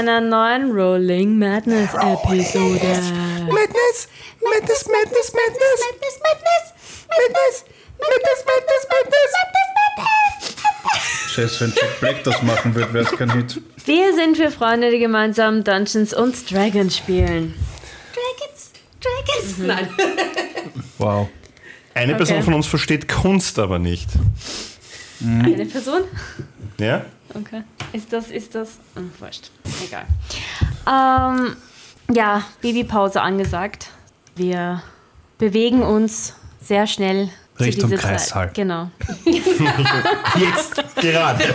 einer neuen Rolling Madness Episode. Madness, Madness, Madness, Madness, Madness, Madness, Madness, Madness, Madness, Madness, Madness. Scheiße, wenn Jack Black das machen würde, wäre es kein Hit. Wir sind für Freunde, die gemeinsam Dungeons und Dragons spielen. Dragons, Dragons. Mhm. Nein. Wow. Eine Person von uns versteht Kunst aber nicht. Eine Person? Ja? Okay. Ist das, ist das? Hm, wurscht. Egal. Ähm, ja, Babypause angesagt. Wir bewegen uns sehr schnell zu Richtung dieser Kreissaal. Zeit. Genau. Jetzt, gerade.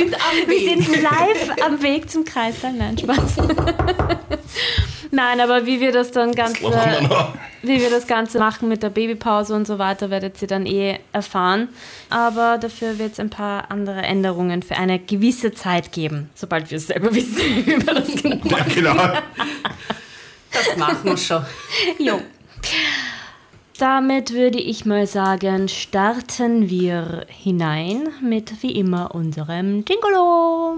Wir sind am Wir Weg. sind live am Weg zum Kreissaal. Nein, Spaß. Nein, aber wie wir das dann ganz, Machen wir wie wir das Ganze machen mit der Babypause und so weiter, werdet ihr dann eh erfahren. Aber dafür wird es ein paar andere Änderungen für eine gewisse Zeit geben, sobald wir es selber wissen, wie wir das genau Ja, genau. Das machen wir schon. Jo. Damit würde ich mal sagen, starten wir hinein mit wie immer unserem Jingolo.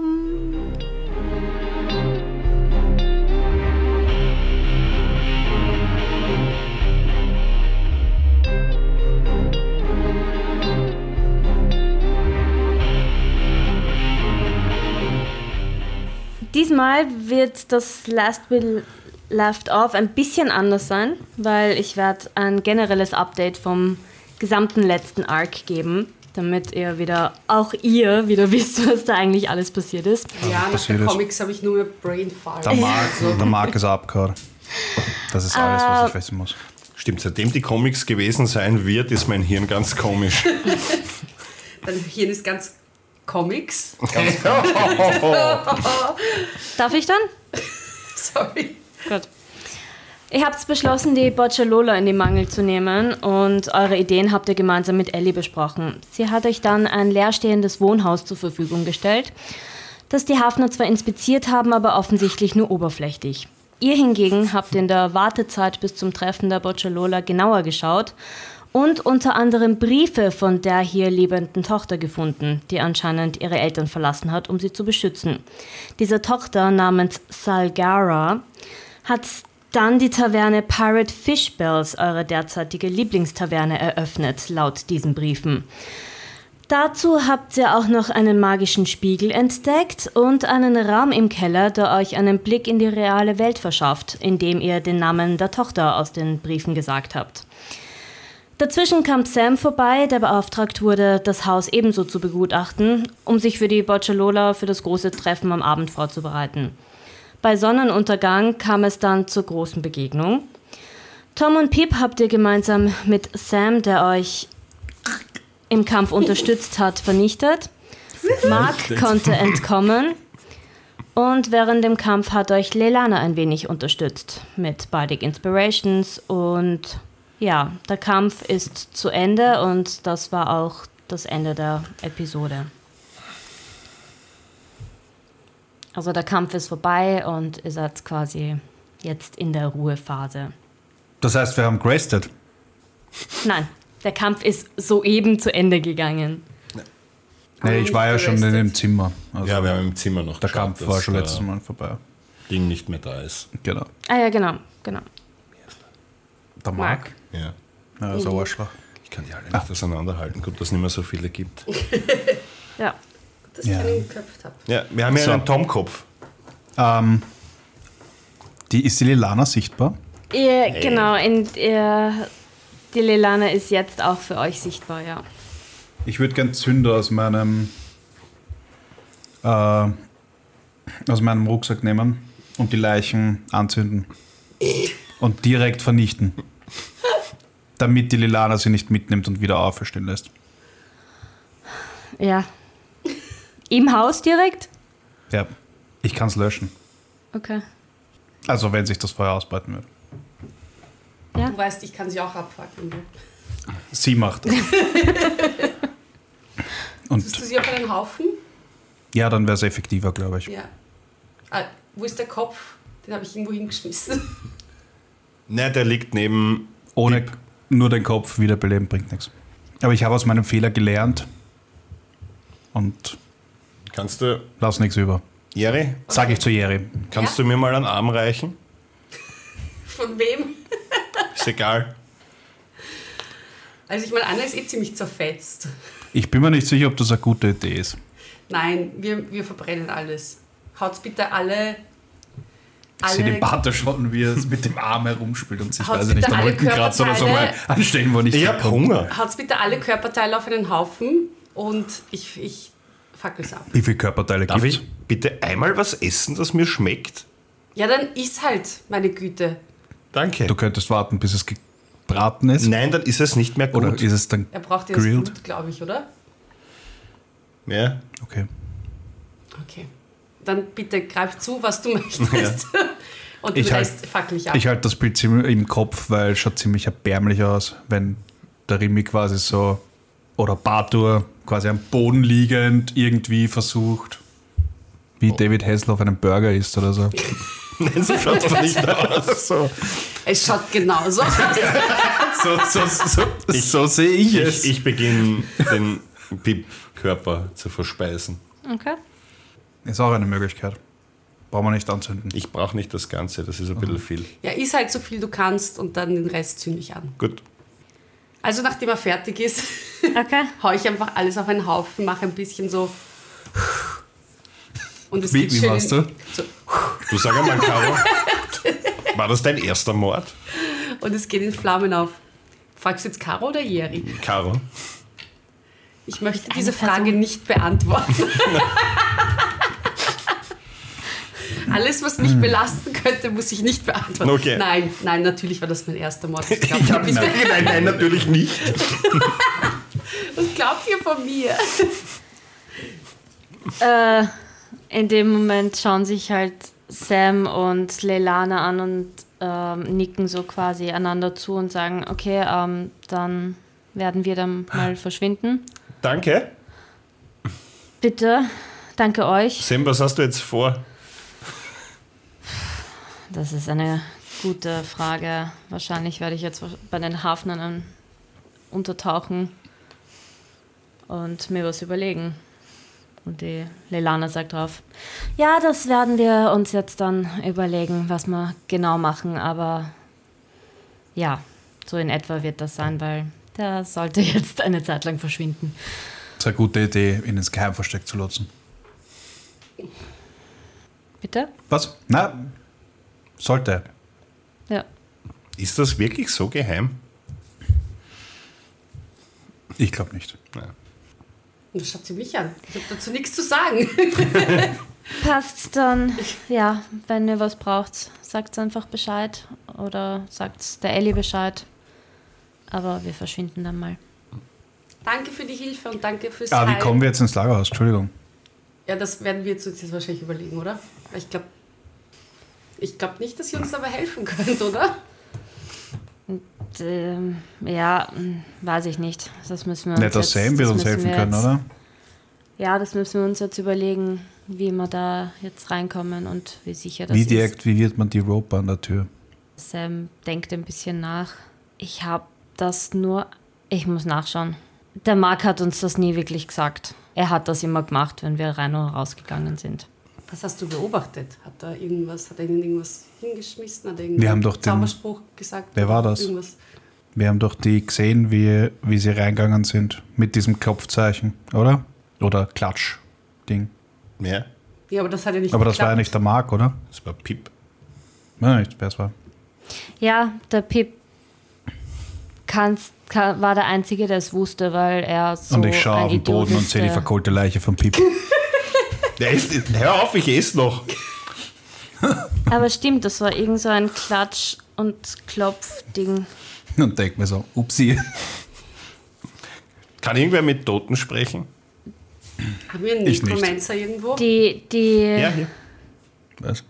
Diesmal wird das Last Will Left Off ein bisschen anders sein, weil ich werde ein generelles Update vom gesamten letzten Arc geben, damit ihr wieder, auch ihr wieder wisst, was da eigentlich alles passiert ist. Ja, nach den. Comics habe ich nur mehr Brain Fart. Der Mark, der Mark ist abgehauen. Das ist alles, was ich wissen muss. Stimmt, seitdem die Comics gewesen sein wird, ist mein Hirn ganz komisch. Dein Hirn ist ganz Comics. Darf ich dann? Sorry. Gut. Ihr habt beschlossen, die Bocciolola in die Mangel zu nehmen und eure Ideen habt ihr gemeinsam mit Ellie besprochen. Sie hat euch dann ein leerstehendes Wohnhaus zur Verfügung gestellt, das die Hafner zwar inspiziert haben, aber offensichtlich nur oberflächlich. Ihr hingegen habt in der Wartezeit bis zum Treffen der Bocciolola genauer geschaut und unter anderem Briefe von der hier lebenden Tochter gefunden, die anscheinend ihre Eltern verlassen hat, um sie zu beschützen. Diese Tochter namens Salgara hat dann die Taverne Pirate Fish Bells, eure derzeitige Lieblingstaverne, eröffnet, laut diesen Briefen. Dazu habt ihr auch noch einen magischen Spiegel entdeckt und einen Raum im Keller, der euch einen Blick in die reale Welt verschafft, indem ihr den Namen der Tochter aus den Briefen gesagt habt. Dazwischen kam Sam vorbei, der beauftragt wurde, das Haus ebenso zu begutachten, um sich für die Bocciolola für das große Treffen am Abend vorzubereiten. Bei Sonnenuntergang kam es dann zur großen Begegnung. Tom und Pip habt ihr gemeinsam mit Sam, der euch im Kampf unterstützt hat, vernichtet. Mark konnte entkommen. Und während dem Kampf hat euch Leilana ein wenig unterstützt mit Bardic Inspirations. Und ja, der Kampf ist zu Ende und das war auch das Ende der Episode. Also der Kampf ist vorbei und ihr seid quasi jetzt in der Ruhephase. Das heißt, wir haben grasted. Nein, der Kampf ist soeben zu Ende gegangen. Nee, ich war ja schon in dem. Zimmer. Also Ja, wir haben im Zimmer noch der geschaut, Kampf war schon letztes Mal vorbei. Ding nicht mehr da ist. Genau. Ah ja, genau, genau. Der Mark. Ja. Ja, so Arschloch. Ich kann die alle nicht auseinanderhalten. Gut, dass es nicht mehr so viele gibt. Ja. Dass ich Ja. einen geköpft habe. Ja, wir haben ja So. einen Tom-Kopf. Ähm, die, ist die Lilana sichtbar? Ihr, Genau, in, ihr, die Lelana ist jetzt auch für euch sichtbar, ja. Ich würde gern Zünder aus meinem äh, aus meinem Rucksack nehmen und die Leichen anzünden und direkt vernichten, damit die Lilana sie nicht mitnimmt und wieder auferstehen lässt. Ja. Im Haus direkt? Ja, ich kann es löschen. Okay. Also wenn sich das Feuer ausbreiten wird. Ja. Du weißt, ich kann sie auch abfackeln. Sie macht das. Und du sie auf einen Haufen? ja, dann wäre es effektiver, glaube ich. Ja. Ah, wo ist der Kopf? Den habe ich irgendwo hingeschmissen. Ne, der liegt neben. Ohne nur den Kopf wiederbeleben bringt nichts. Aber ich habe aus meinem Fehler gelernt und Kannst du. lass nichts über. Jerry, Sag ich zu Jerry. kannst Ja? du mir mal einen Arm reichen? Von wem? Ist egal. Also ich meine, Anna ist eh ziemlich zerfetzt. Ich bin mir nicht sicher, ob das eine gute Idee ist. Nein, wir, wir verbrennen alles. Haut's bitte alle. Ich sehe den alle Pater schon, wie er mit dem Arm herumspielt und sich, weiß ich nicht, bitte am alle Rücken kratzt oder so mal Körperteile- anstellen, wo nicht Ich hab hinkommt. Hunger. haut's bitte alle Körperteile auf einen Haufen und ich, ich fackel's ab. Wie viele Körperteile Darf gibt ich bitte einmal was essen, das mir schmeckt? Ja, dann iss halt, meine Güte. Danke. Du könntest warten, bis es gebraten ist. Nein, dann ist es nicht mehr gut. Oder ist es dann Er braucht ja das grilled? Blut, glaube ich, oder? ja. Okay. Okay. Dann bitte greif zu, was du möchtest. Und Ich den halt- Rest fackel ich ab. Ich halte das Bild ziemlich im Kopf, weil es schaut ziemlich erbärmlich aus, wenn der Rimi quasi so oder Batur quasi am Boden liegend irgendwie versucht, wie David Hasselhoff einen Burger isst oder so. Nein, so schaut es nicht aus. so, es schaut genauso aus. so, so, so, so sehe ich es. Ich, ich beginne den Pip-Körper zu verspeisen. Okay. Ist auch eine Möglichkeit. Brauchen wir nicht anzünden. Ich brauche nicht das Ganze, das ist ein bisschen viel. Ja, iss halt so viel du kannst und dann den Rest zünde ich an. Gut. Also nachdem er fertig ist, Okay. hau ich einfach alles auf einen Haufen, mache ein bisschen so. Und es Wie- geht wie in- du? So, Du sag einmal, Caro, war das dein erster Mord? und es geht in Flammen auf. Fragst du jetzt Caro oder Jerry? Caro? Ich möchte diese. Frage nicht beantworten. Alles, was mich belasten könnte, muss ich nicht beantworten. Okay. Nein, nein, natürlich war das mein erster Mord. Ich glaub, Ich nein, nein, nein, natürlich nicht. was glaubt ihr von mir? Äh, in dem Moment schauen sich halt Sam und Leilana an und ähm, nicken so quasi einander zu und sagen, okay, ähm, dann werden wir dann mal verschwinden. Danke. Bitte, danke euch. Sam, was hast du jetzt vor? Das ist eine gute Frage. Wahrscheinlich werde ich jetzt bei den Hafnern untertauchen und mir was überlegen. Und die Leilana sagt drauf, ja, das werden wir uns jetzt dann überlegen, was wir genau machen. Aber ja, so in etwa wird das sein, weil der sollte jetzt eine Zeit lang verschwinden. Das ist eine gute Idee, ihn ins Geheimversteck zu lotsen. Bitte? Was? Na, sollte. Ja. Ist das wirklich so geheim? Ich glaube nicht. Das schaut sie mich an. Ich habe dazu nichts zu sagen. Passt dann, ja, wenn ihr was braucht, sagt einfach Bescheid oder sagt der Ellie Bescheid. Aber wir verschwinden dann mal. Danke für die Hilfe und danke fürs Ah, wie Teilen. kommen wir jetzt ins Lagerhaus? Entschuldigung. Ja, das werden wir jetzt, jetzt wahrscheinlich überlegen, oder? Ich glaube ich glaub nicht, dass ihr uns dabei helfen könnt, oder? Ähm, ja, hm, weiß ich nicht. Das müssen wir uns Netter jetzt, Sam wird das uns helfen wir können, jetzt, oder? Ja, das müssen wir uns jetzt überlegen, wie wir da jetzt reinkommen und wie sicher das Wie ist. deaktiviert man die Rope an der Tür? Sam denkt ein bisschen nach. Ich habe das nur. Ich muss nachschauen. Der Mark hat uns das nie wirklich gesagt. Er hat das immer gemacht, wenn wir rein und rausgegangen sind. Was hast du beobachtet? Hat er irgendwas, hat er ihnen irgendwas hingeschmissen? Hat er irgendeinen Wir haben doch den- Zauberspruch gesagt? Wer war das? Irgendwas? Wir haben doch die gesehen, wie, wie sie reingegangen sind. Mit diesem Klopfzeichen, oder? Oder Klatsch-Ding. Ja, Ja, aber das hat ja nicht Aber das war ja geklappt. nicht der Mark, oder? das war Pip. Nein, nicht, wer es war. Ja, der Pip kann's, kann, war der Einzige, der es wusste, weil er so. und ich schaue auf den Boden und sehe die verkohlte Leiche von Pip. Der ist, hör auf, ich esse noch. Aber stimmt, das war irgend so ein Klatsch- und Klopfding. und denk mir so, upsi. Kann irgendwer mit Toten sprechen? Haben wir einen Ich nicht. Irgendwo? Die, die. Ja, hier. Was?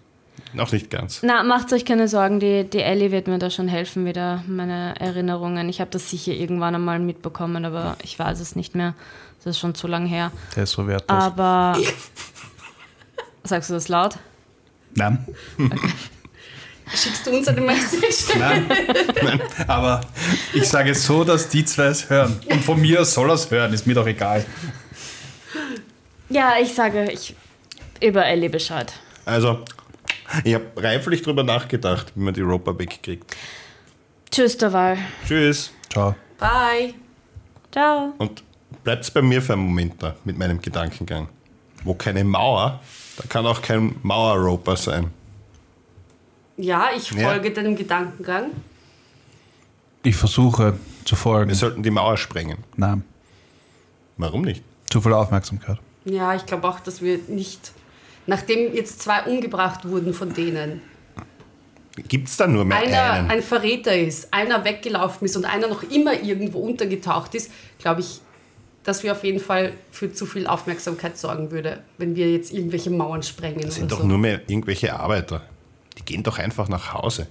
Noch nicht ganz. Na, macht euch keine Sorgen, die, die Ellie wird mir da schon helfen, wieder meine Erinnerungen. Ich habe das sicher irgendwann einmal mitbekommen, aber ich weiß es nicht mehr. Das ist schon zu lang her. Der ist so wertlos. Aber. Sagst du das laut? Nein. Schickst du uns eine Message? Nein. Aber ich sage es so, dass die zwei es hören. Und von mir soll er es hören, ist mir doch egal. Ja, ich sage, ich über Ellie Bescheid. Also, ich habe reiflich drüber nachgedacht, wie man die Roper wegkriegt. Tschüss, derweil. Tschüss. Ciao. Bye. Ciao. Und bleibt's bei mir für einen Moment da mit meinem Gedankengang. Wo keine Mauer, da kann auch kein Mauerroper sein. Ja, ich Ja. folge deinem Gedankengang. Ich versuche zu folgen. Wir sollten die Mauer sprengen. Nein, Warum nicht? zu viel Aufmerksamkeit. Ja, ich glaube auch, dass wir nicht, nachdem jetzt zwei umgebracht wurden von denen, Gibt's da nur mehr einer einen? ein Verräter ist, einer weggelaufen ist und einer noch immer irgendwo untergetaucht ist, glaube ich, dass wir auf jeden Fall für zu viel Aufmerksamkeit sorgen würde, wenn wir jetzt irgendwelche Mauern sprengen Das sind oder doch so. nur mehr irgendwelche Arbeiter. Die gehen doch einfach nach Hause.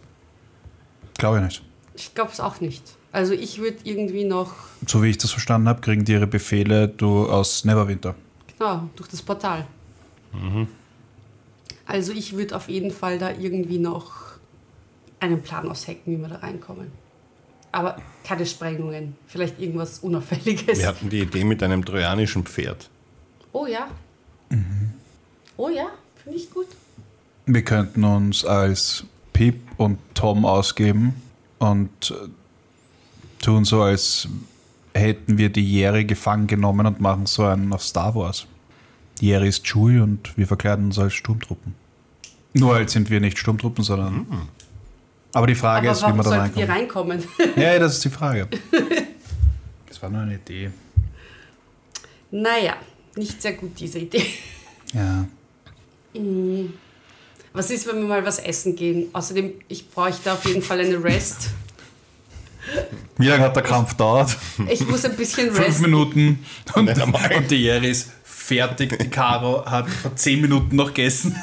Glaube ich nicht. Ich glaube es auch nicht. Also ich würde irgendwie noch, So wie ich das verstanden habe, kriegen die ihre Befehle du aus Neverwinter. genau, durch das Portal. Also ich würde auf jeden Fall da irgendwie noch einen Plan aushecken, wie wir da reinkommen. Aber keine Sprengungen, vielleicht irgendwas Unauffälliges. Wir hatten die Idee mit einem trojanischen Pferd. Oh ja. Oh ja, finde ich gut. Wir könnten uns als Pip und Tom ausgeben und äh, tun so, als hätten wir die Jerry gefangen genommen und machen so einen auf Star Wars. Die Jerry ist Chewie und wir verkleiden uns als Sturmtruppen. Nur als sind wir nicht Sturmtruppen, sondern. Aber die Frage Aber ist, wie wir da sollten wir reinkommen. reinkommen? Ja, das ist die Frage. Das war nur eine Idee. naja, nicht sehr gut, diese Idee. Ja. Was ist, wenn wir mal was essen gehen? Außerdem, ich bräuchte auf jeden Fall eine Rest. Wie lange hat der Kampf gedauert? Ich muss ein bisschen Fünf resten. Minuten und, und die Jerry ist fertig. Die Caro hat vor zehn Minuten noch gegessen.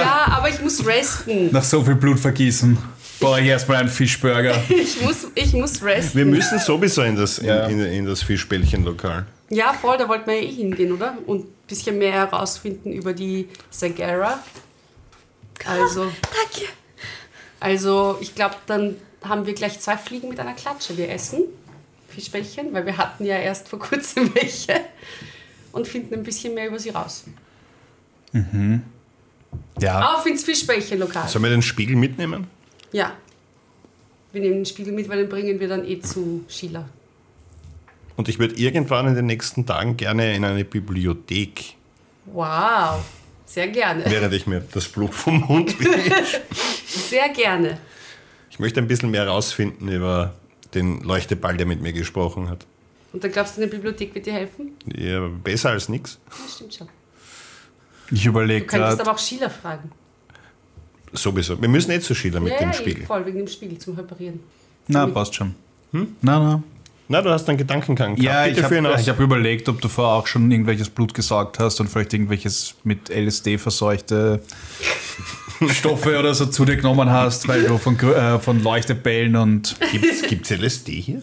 Ja, aber ich muss resten. Nach so viel Blut vergießen. Brauche ich erstmal einen Fischburger. Ich muss, ich muss resten. Wir müssen sowieso in das, in, Ja. in, in das Fischbällchenlokal. Ja, voll, da wollten wir ja eh hingehen, oder? Und ein bisschen mehr herausfinden über die Sagara. Also, Danke. also ich glaube, dann haben wir gleich zwei Fliegen mit einer Klatsche. Wir essen Fischbällchen, weil wir hatten ja erst vor kurzem welche. Und finden ein bisschen mehr über sie raus. Ja. Auf ins Fischbällchen-Lokal. Sollen wir den Spiegel mitnehmen? Ja. Wir nehmen den Spiegel mit, weil den bringen wir dann eh zu Sheila. Und ich würde irgendwann in den nächsten Tagen gerne in eine Bibliothek, Wow. Sehr gerne. während ich mir das Blut vom Mund wische. Sehr gerne. Ich möchte ein bisschen mehr herausfinden über den Leuchteball, der mit mir gesprochen hat. Und dann glaubst du, eine Bibliothek wird dir helfen? Ja, besser als nichts. Stimmt schon. Ich überlege Du könntest aber auch Sheila fragen. Sowieso. Wir müssen eh zu Schiller mit ja, dem ja, Spiegel. voll, wegen dem Spiegel zum Reparieren. Na, passt schon. Hm? Na, na. Na, du hast einen Gedankengang gehabt. Ja, Bitte ich habe hab überlegt, ob du vorher auch schon irgendwelches Blut gesaugt hast und vielleicht irgendwelches mit LSD verseuchte Stoffe oder so zu dir genommen hast, weil du von, äh, von Leuchtebällen und. Gibt's, gibt's LSD hier?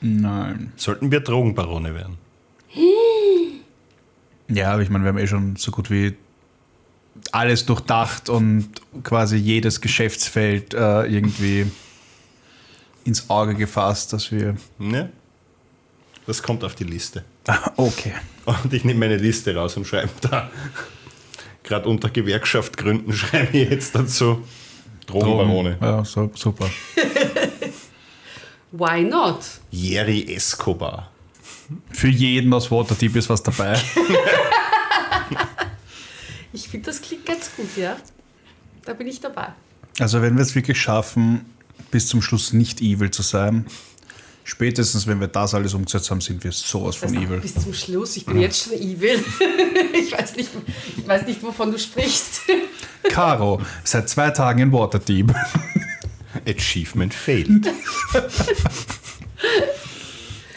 Nein. Sollten wir Drogenbarone werden? Ja, aber ich meine, wir haben eh schon so gut wie alles durchdacht und quasi jedes Geschäftsfeld äh, irgendwie ins Auge gefasst, dass wir. Ne? Das kommt auf die Liste. Okay. Und ich nehme meine Liste raus und schreibe da. Gerade unter Gewerkschaft gründen schreibe ich jetzt dazu Drogenbarone. Ja, so, super. Why not? Jerry Escobar. Für jeden aus Waterdeep ist was dabei. Ich finde, das klingt ganz gut, ja. Da bin ich dabei. Also wenn wir es wirklich schaffen, bis zum Schluss nicht evil zu sein, spätestens wenn wir das alles umgesetzt haben, sind wir sowas Das von evil. Bis zum Schluss. Ich bin jetzt schon evil. ich, weiß nicht, ich weiß nicht, wovon du sprichst. Caro, seit zwei Tagen in Waterdeep. Achievement failed.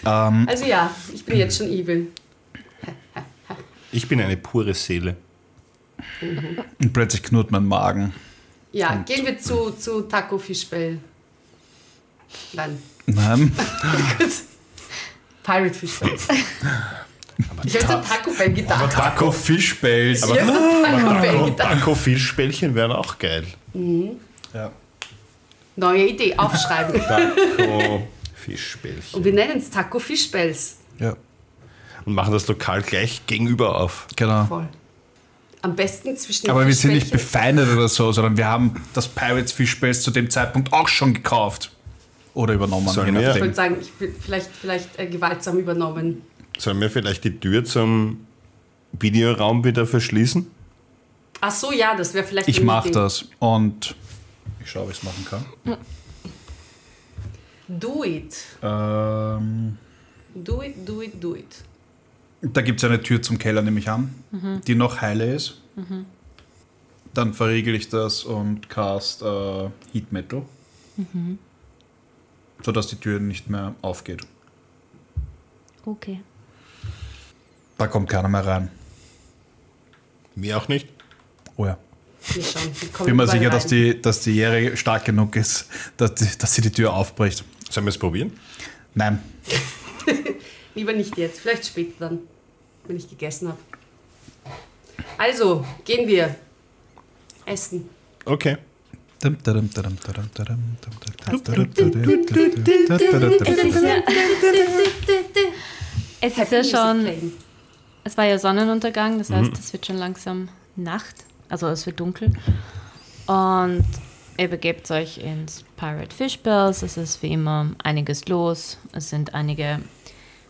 Also ja, ich bin jetzt schon evil. Ich bin eine pure Seele. Und plötzlich knurrt mein Magen. Ja, gehen wir zu, zu Taco Fischbell. Nein, Nein. Pirate Fischbell. Ich an Taco Bell gedacht. Taco Fischbells. An Taco Bell gedacht. Taco Fischbällchen wären auch geil. Ja. Neue Idee, aufschreiben. Taco Fischbällchen. Und wir nennen es Taco Fischbells. ja. und machen das Lokal gleich gegenüber auf. Genau. Voll. Am besten zwischen den Aber wir sind nicht befeindet oder so, sondern wir haben das Pirates Fish Base zu dem Zeitpunkt auch schon gekauft. Oder übernommen. Sollen wir- Ich würde sagen, ich bin vielleicht, vielleicht äh, gewaltsam übernommen. Sollen wir vielleicht die Tür zum Videoraum wieder verschließen? Ach so, ja, das wäre vielleicht Ich mache das und ich schaue, wie ich es machen kann. Do it. Ähm, Do it, do it, do it. Da gibt es eine Tür zum Keller, nehme ich an, die noch heile ist. Dann verriegel ich das und cast äh, Heat Metal. Sodass die Tür nicht mehr aufgeht. Okay. Da kommt keiner mehr rein. Mir auch nicht. Oh ja. Wir kommen Bin mir sicher, dass die, dass die Jährige stark genug ist, dass, die, dass sie die Tür aufbricht. Sollen wir es probieren? Nein. Lieber nicht jetzt, vielleicht später dann, wenn ich gegessen habe. Also, gehen wir. Essen. Okay. Es ist ja, es ist ja Music schon, es war ja Sonnenuntergang, das heißt, es wird schon langsam Nacht, also es wird dunkel. Und ihr begebt euch ins Pirate Fish Bells, es ist wie immer einiges los. Es sind einige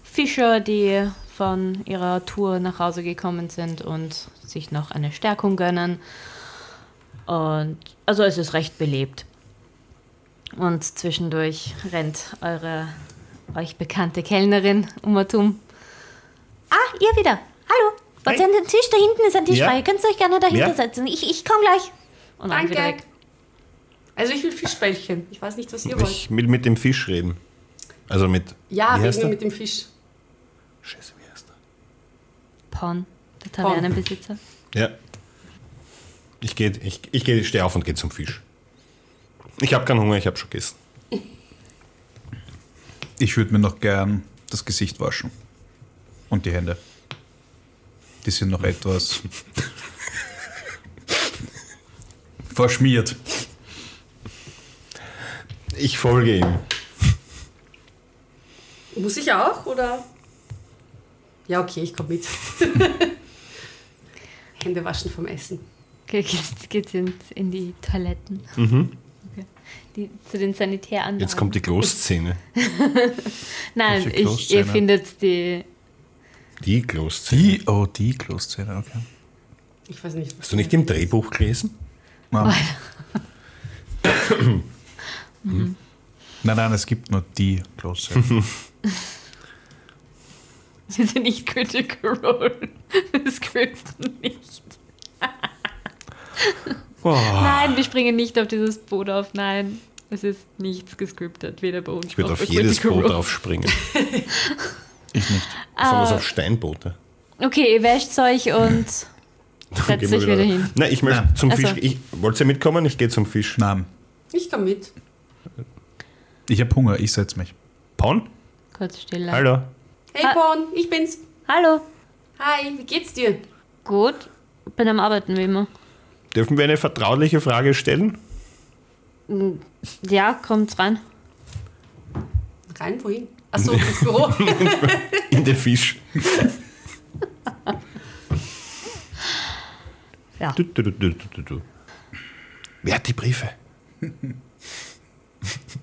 Fischer, die von ihrer Tour nach Hause gekommen sind und sich noch eine Stärkung gönnen. Und also es ist recht belebt. Und zwischendurch rennt eure euch bekannte Kellnerin um um. Ah, ihr wieder. Hallo. Wollt ihr an den Tisch? Da hinten ist ein Tisch Ja. frei. Ihr könnt euch gerne dahinter Ja. setzen. Ich, ich komme gleich. Und Danke. weg. Also ich will Fischbällchen. Ich weiß nicht, was ihr wollt. Ich will mit dem Fisch reden. Also mit. Ja, wie heißt wegen mit dem Fisch. Scheiße, Pon, der Tavernenbesitzer. er? Ja. Ich, geh, ich, ich, geh, ich stehe auf und gehe zum Fisch. Ich habe keinen Hunger, ich habe schon gegessen. Ich würde mir noch gern das Gesicht waschen. Und die Hände. Die sind noch etwas verschmiert. Ich folge ihm. Muss ich auch, oder? Ja, okay, ich komme mit. Hände waschen vom Essen. Okay, geht's, geht's in, in die Toiletten. Okay. Die, zu den Sanitäranlagen. Jetzt kommt die Kloszene. Nein, Welche ich, ihr findet die. Die Kloszene. Die, oh, die Kloszene, okay. Ich weiß nicht. Hast du nicht im Drehbuch gelesen? Nein. nein, nein, es gibt nur die Kloszene. Sie sind nicht Critical Role. Das Skript nicht. Nein, wir springen nicht auf dieses Boot auf. Nein, es ist nichts gescriptet, weder bei uns Ich würde auf jedes Critical Boot Role. aufspringen. Ich nicht. Besonders Ah. auf Steinboote. Okay, ihr wäscht euch und setzt wir euch wieder hin. Nein, ich möchte Nein. zum. Fisch. Ich, wollt ihr mitkommen? Ich gehe zum Fisch. Nein. Ich komme mit. Ich habe Hunger, ich setze mich. Paun? Kurz stille. Hallo. Hey Ha- Porn, ich bin's. Hallo. Hi, wie geht's dir? Gut. Bin am Arbeiten wie immer. Dürfen wir eine vertrauliche Frage stellen? Ja, kommt rein. Rein, wohin? Achso, ins Büro. In den Fisch. Ja. Du, du, du, du, du, du. Wer hat die Briefe?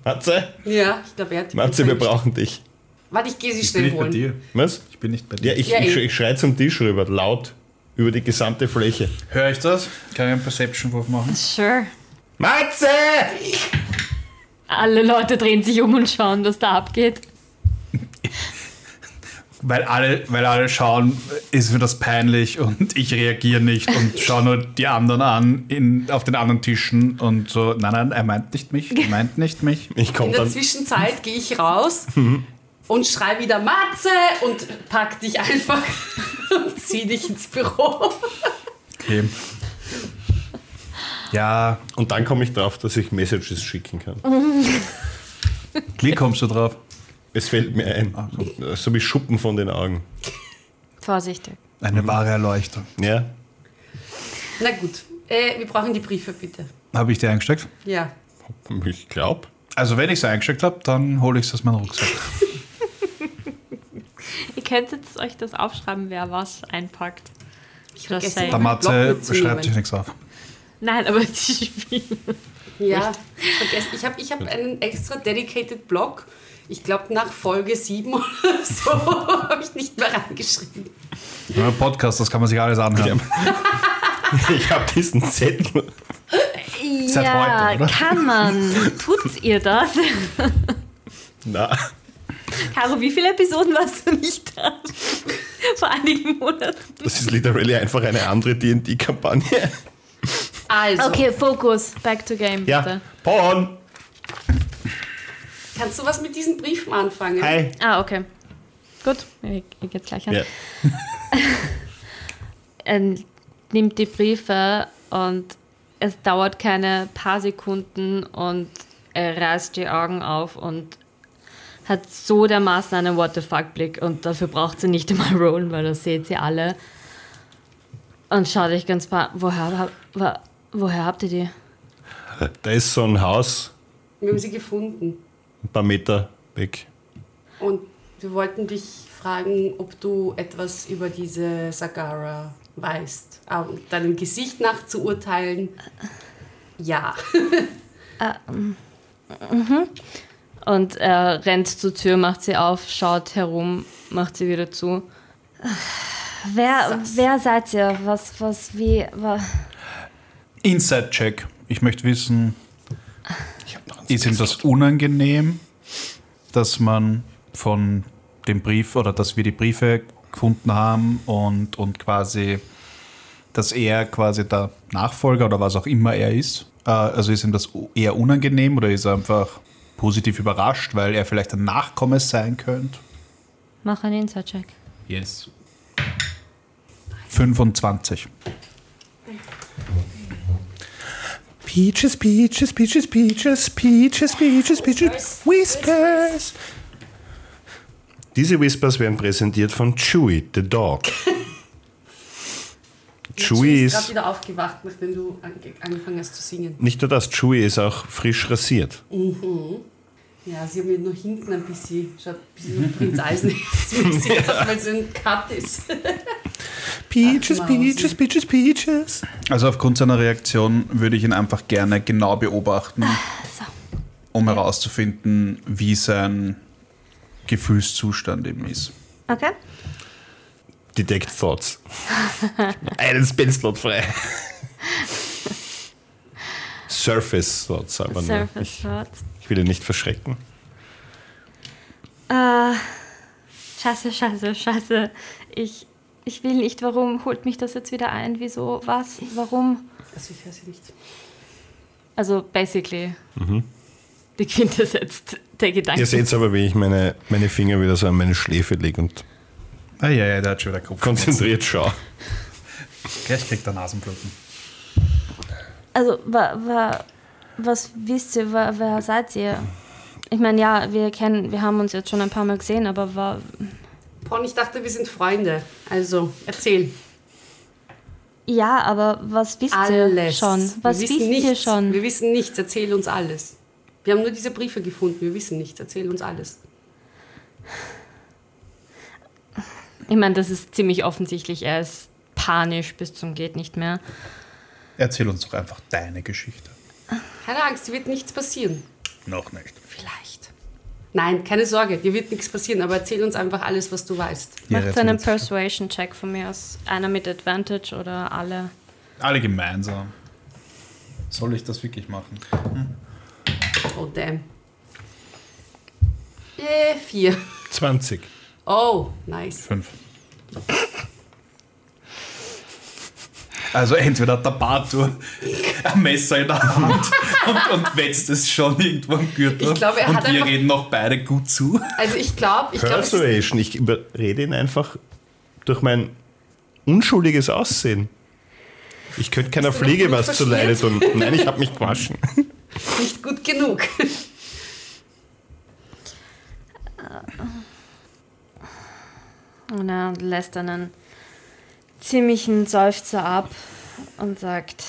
Matze? ja, ich glaube, er hat die Matze, wir Briefe brauchen dich. Warte, ich gehe sie Ich bin schnell nicht bei holen. dir. Was? Ich bin nicht bei dir. Ja, ich, Ja, ich, ich schreie zum Tisch rüber, laut, über die gesamte Fläche. Höre ich das? Kann ich einen Perception-Wurf machen? Sure. Matze! Alle Leute drehen sich um und schauen, was da abgeht. Weil alle, weil alle schauen, ist mir das peinlich und ich reagiere nicht und schaue nur die anderen an in, auf den anderen Tischen und so, nein, nein, er meint nicht mich, er meint nicht mich. Ich In komme der dann. Zwischenzeit gehe ich raus und schrei wieder Matze und pack dich einfach und zieh dich ins Büro. Okay. Ja, Und dann komme ich drauf, dass ich Messages schicken kann. wie kommst du drauf? Es fällt mir ein. So wie Schuppen von den Augen. Vorsichtig. Eine wahre Erleuchtung. Ja? Na gut, äh, wir brauchen die Briefe bitte. Habe ich die eingesteckt? Ja. Ich glaube. Also wenn ich sie eingesteckt habe, dann hole ich es aus meinem Rucksack. Ihr könntet euch das aufschreiben, wer was einpackt. Ich vergesse Der Matze schreibt sich nichts auf. Nein, aber die Spiele. Ja, vergessen. Ich habe ich hab einen extra dedicated Blog. Ich glaube, nach Folge 7 oder so habe ich nicht mehr reingeschrieben. Ja, Podcast, das kann man sich alles anhören. Ich habe diesen Zettel. Seit Ja, heute, oder? kann man. Tut ihr das? Na, Caro, wie viele Episoden warst du nicht da? Vor einigen Monaten. das ist literally einfach eine andere D&D-Kampagne. Also, Okay, Fokus. Back to game, bitte. Ja, Porn. kannst du was mit diesen Briefen anfangen? Hi. Ah, okay. Gut, ich, ich gehe gleich an. Ja. Er nimmt die Briefe und es dauert keine paar Sekunden und er reißt die Augen auf und hat so dermaßen einen What the fuck Blick und dafür braucht sie nicht einmal rollen, weil das seht ihr alle. Und schaut euch ganz paar, woher, wo, woher habt ihr die? Da ist so ein Haus, Wir haben sie gefunden. ein paar Meter weg. Und wir wollten dich fragen, ob du etwas über diese Sagara weißt. Um deinem Gesicht nach zu urteilen, ja. Und er rennt zur Tür, macht sie auf, schaut herum, macht sie wieder zu. Wer, wer seid ihr? Was, was, wie, wa- Inside-Check. Ich möchte wissen, Ich hab noch einen ist ihm das unangenehm, dass man von dem Brief oder dass wir die Briefe gefunden haben und, und quasi, dass er quasi der Nachfolger oder was auch immer er ist. Äh, Also ist ihm das eher unangenehm oder ist er einfach positiv überrascht, weil er vielleicht ein Nachkomme sein könnte? Mach einen Inside-Check. Yes. 25. Peaches, Peaches, Peaches, Peaches, Peaches, Peaches, Peaches, Whispers. Diese Whispers werden präsentiert von Chewy, the dog. Chewy ist gerade wieder aufgewacht, nachdem du ange angefangen hast zu singen. nicht nur das, Chewy ist auch frisch rasiert. Ja, sie haben ihn nur hinten ein bisschen, schaut ein bisschen wie Prinz Eisenherz-mäßig aus, weil so ein Cut ist. Peaches, Ach. Peaches, Peaches, Peaches. Also aufgrund seiner Reaktion würde ich ihn einfach gerne genau beobachten, So. um herauszufinden, wie sein Gefühlszustand eben ist. Okay. Detect Thoughts. Einen Spellslot frei. Surface Thoughts, aber nur. Surface Thoughts. Ich will ihn nicht verschrecken. Äh, scheiße, scheiße, scheiße. Ich, ich will nicht. Warum holt mich das jetzt wieder ein? Wieso? Was? Warum? Also ich sie nicht. Also, basically. Die Quintessenz der Gedanken. Ihr seht aber, wie ich meine, meine Finger wieder so an meine Schläfe lege und Ah ja, ja, der hat schon wieder Kopf. konzentriert schaue. Gleich kriegt er Nasenbluten. Also, wa, wa, was wisst ihr? Wa, wer seid ihr? Ich meine, ja, wir kennen, wir haben uns jetzt schon ein paar Mal gesehen, aber wa, Porn, ich dachte, wir sind Freunde. Also, erzähl. ja, aber was wisst ihr Alles. schon? Was wir wisst wissen ihr nichts. schon? Wir wissen nichts. Erzähl uns alles. Wir haben nur diese Briefe gefunden. Wir wissen nichts. Erzähl uns alles. Ich meine, das ist ziemlich offensichtlich. Er ist panisch bis zum geht nicht mehr. Erzähl uns doch einfach deine Geschichte. Keine Angst, dir wird nichts passieren. Noch nicht. Vielleicht. Nein, keine Sorge, dir wird nichts passieren, aber erzähl uns einfach alles, was du weißt. Ja, Macht einen. Persuasion-Check von mir aus. Einer mit Advantage oder alle. Alle gemeinsam. Soll ich das wirklich machen? Oh, damn. Äh, vier. 20. Oh, nice. Fünf. Also entweder hat der Bartur ein Messer in der Hand und, und wetzt es schon irgendwo am Gürtel. Ich glaube, er und hat wir einfach- reden noch beide gut zu. Also ich glaube, ich glaube, Persuasion. Ich überrede ihn einfach durch mein unschuldiges Aussehen. Ich könnte keiner du noch Fliege was zu Leide tun. Nein, ich habe mich gewaschen. nicht gut genug. Und er lässt einen ziemlichen Seufzer ab und sagt: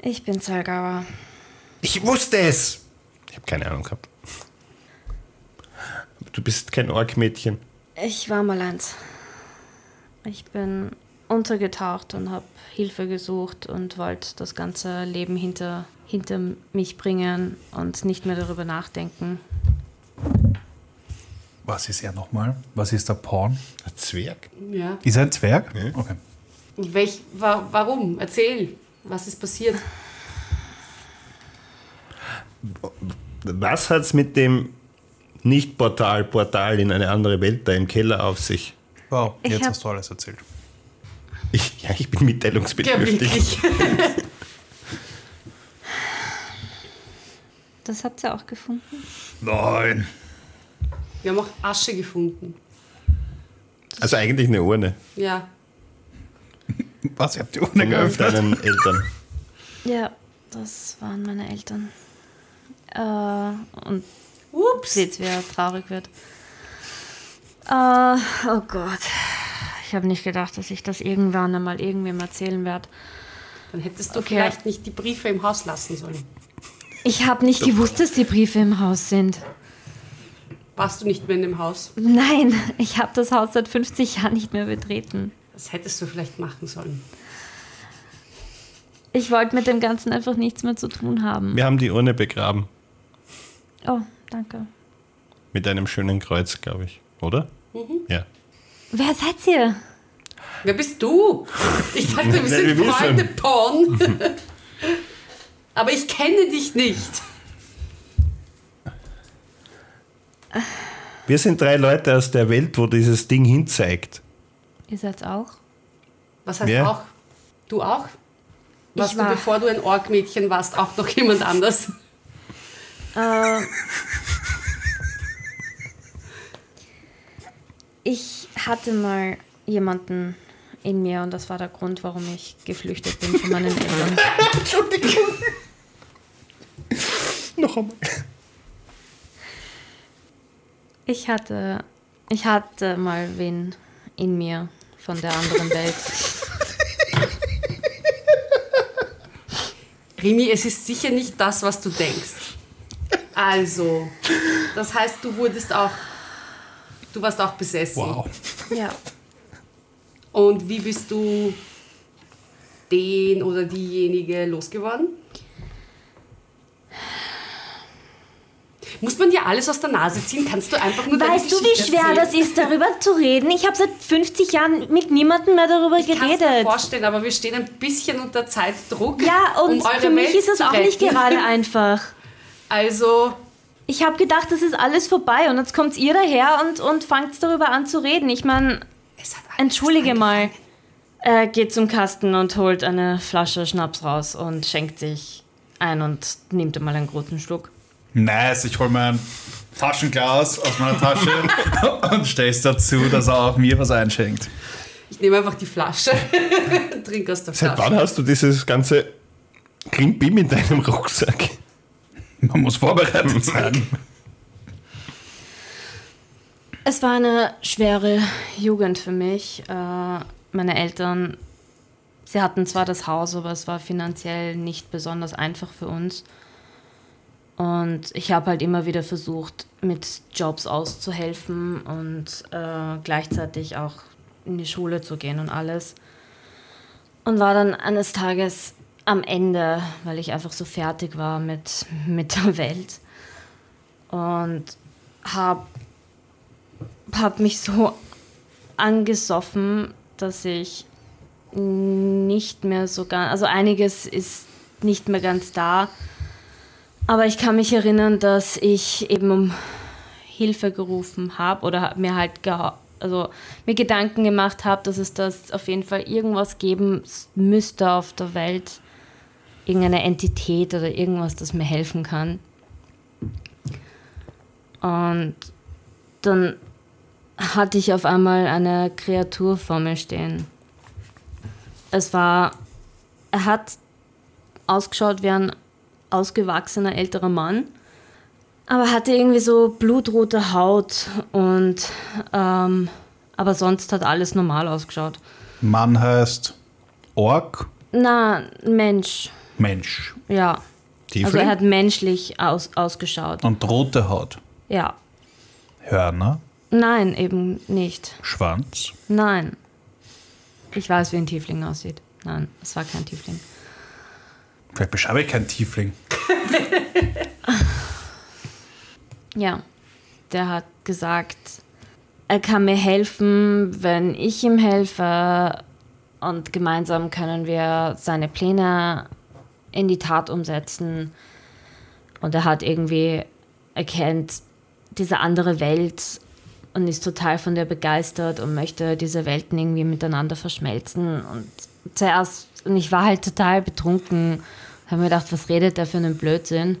Ich bin Zalgauer. Ich wusste es. Ich habe keine Ahnung gehabt. Du bist kein Ork-Mädchen. Ich war mal eins. Ich bin untergetaucht und habe Hilfe gesucht und wollte das ganze Leben hinter, hinter mich bringen und nicht mehr darüber nachdenken. Was ist er nochmal? Was ist der Porn? Ein Zwerg? Ja. Ist er ein Zwerg? Ja. Okay. Welch, wa warum? Erzähl. Was ist passiert? Was hat's mit dem Nicht-Portal, Portal in eine andere Welt da im Keller auf sich? Wow, Ich jetzt hab- hast du alles erzählt. Ich, ja, ich bin Ja, mitteilungsbedürftig. wirklich. Das habt ihr auch gefunden? Nein. Wir haben auch Asche gefunden. also eigentlich eine Urne Ja. Was, ihr habt die Urne geöffnet? deinen Eltern. Ja, das waren meine Eltern. Äh, und Ups. seht, wie er traurig wird. Äh, oh Gott. Ich habe nicht gedacht, dass ich das irgendwann einmal irgendwem erzählen werde. Dann hättest du Okay. vielleicht nicht die Briefe im Haus lassen sollen. Ich habe nicht gewusst, dass die Briefe im Haus sind. Warst du nicht mehr in dem Haus? Nein, ich habe das Haus seit 50 Jahren nicht mehr betreten. Das hättest du vielleicht machen sollen. Ich wollte mit dem Ganzen einfach nichts mehr zu tun haben. Wir haben die Urne begraben. Oh, danke. Mit einem schönen Kreuz, glaube ich. Oder? Ja. Wer seid ihr? Wer bist du? Ich dachte, wir sind. Freunde, Porn. Aber ich kenne dich nicht. Wir sind drei Leute aus der Welt, wo dieses Ding hinzeigt. Ihr seid auch? Was heißt Wer? auch? Du auch? Warst du, war- bevor du ein Org-Mädchen warst, auch noch jemand anders? Äh, ich hatte mal jemanden in mir und das war der Grund, warum ich geflüchtet bin von meinen Eltern. Noch einmal. Ich hatte, ich hatte mal wen in mir von der anderen Welt. Rimi, es ist sicher nicht das, was du denkst. Also, das heißt, du wurdest auch, du warst auch besessen. Wow. Ja. Und wie bist du den oder diejenige losgeworden? Muss man dir alles aus der Nase ziehen? Kannst du einfach nur Weißt du, wie schwer erzählen? das ist, darüber zu reden? Ich habe seit 50 Jahren mit niemandem mehr darüber Ich kann es mir geredet. vorstellen, aber wir stehen ein bisschen unter Zeitdruck. Ja, und um für mich Welt ist es zu auch nicht gerade einfach. Also, Ich habe gedacht, das ist alles vorbei und jetzt kommt ihr daher und, und fangt darüber an zu reden. Ich meine, entschuldige mal. Er geht zum Kasten und holt eine Flasche Schnaps raus und schenkt sich ein und nimmt einmal einen großen Schluck. Nice, ich hol mein Taschenglas aus meiner Tasche und stell's dazu, dass er auch mir was einschenkt. Ich nehme einfach die Flasche und trinke aus der Seit Flasche. wann hast du dieses ganze Klimbim in deinem Rucksack? Man muss vorbereitet sein. Es war eine schwere Jugend für mich. Äh, meine Eltern, sie hatten zwar das Haus, aber es war finanziell nicht besonders einfach für uns. Und ich habe halt immer wieder versucht, mit Jobs auszuhelfen und äh, gleichzeitig auch in die Schule zu gehen und alles. Und war dann eines Tages am Ende, weil ich einfach so fertig war mit, mit der Welt. Und habe habe mich so angesoffen, dass ich nicht mehr so ganz, also einiges ist nicht mehr ganz da. Aber ich kann mich erinnern, dass ich eben um Hilfe gerufen habe oder mir halt also mir Gedanken gemacht habe, dass es das auf jeden Fall irgendwas geben müsste auf der Welt, irgendeine Entität oder irgendwas, das mir helfen kann. Und dann hatte ich auf einmal eine Kreatur vor mir stehen. Es war, er hat ausgeschaut wie ein ausgewachsener älterer Mann, aber hatte irgendwie so blutrote Haut und ähm, aber sonst hat alles normal ausgeschaut. Mann heißt Ork, Na, Mensch, Mensch. ja. Also Tiefling? er hat menschlich aus, ausgeschaut. Und rote Haut. Ja. Hörner. Nein, eben nicht. Schwanz? Nein. Ich weiß, wie ein Tiefling aussieht. Nein, es war kein Tiefling. Vielleicht beschreibe ich keinen Tiefling. Ja, der hat gesagt, er kann mir helfen, wenn ich ihm helfe und gemeinsam können wir seine Pläne in die Tat umsetzen. Und er hat irgendwie erkennt diese andere Welt und ist total von der begeistert und möchte diese Welten irgendwie miteinander verschmelzen. Und zuerst, und ich war halt total betrunken, habe mir gedacht, was redet der für einen Blödsinn?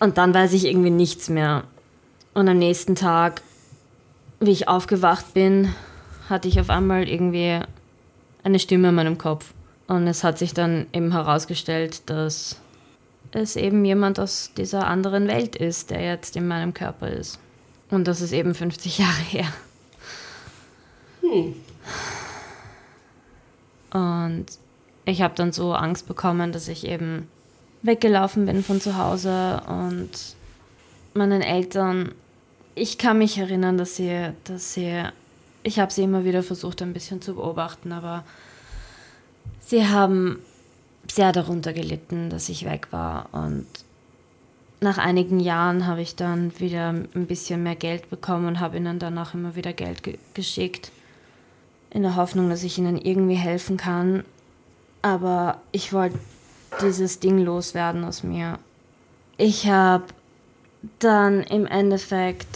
Und dann weiß ich irgendwie nichts mehr. Und am nächsten Tag, wie ich aufgewacht bin, hatte ich auf einmal irgendwie eine Stimme in meinem Kopf. Und es hat sich dann eben herausgestellt, dass es eben jemand aus dieser anderen Welt ist, der jetzt in meinem Körper ist. Und das ist eben 50 Jahre her. Und ich habe dann so Angst bekommen, dass ich eben weggelaufen bin von zu Hause und meinen Eltern, ich kann mich erinnern, dass sie, dass sie, ich habe sie immer wieder versucht ein bisschen zu beobachten, aber sie haben sehr darunter gelitten, dass ich weg war und nach einigen Jahren habe ich dann wieder ein bisschen mehr Geld bekommen und habe ihnen dann auch immer wieder Geld ge geschickt, in der Hoffnung, dass ich ihnen irgendwie helfen kann. Aber ich wollte dieses Ding loswerden aus mir. Ich habe dann im Endeffekt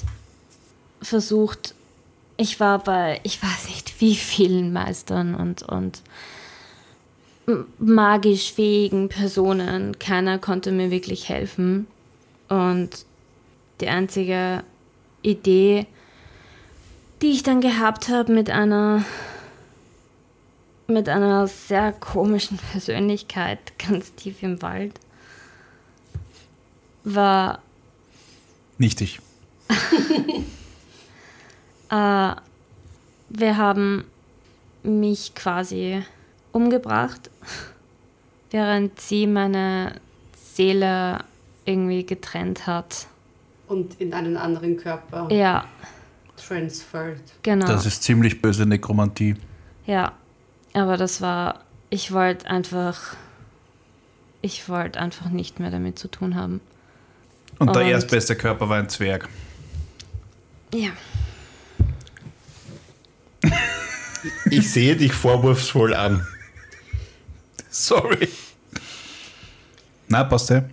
versucht, ich war bei, ich weiß nicht wie vielen Meistern und, und magisch fähigen Personen. Keiner konnte mir wirklich helfen. Und die einzige Idee, die ich dann gehabt habe mit einer mit einer sehr komischen Persönlichkeit ganz tief im Wald, war Nicht ich. äh, wir haben mich quasi umgebracht, während sie meine Seele irgendwie getrennt hat. Und in einen anderen Körper Ja, transferred. genau. Das ist ziemlich böse Nekromantie. Ja, aber das war, ich wollte einfach, ich wollte einfach nicht mehr damit zu tun haben. Und, der Und- erstbeste Körper war ein Zwerg. Ja. Ich sehe dich vorwurfsvoll an. Sorry. Na, passt ja.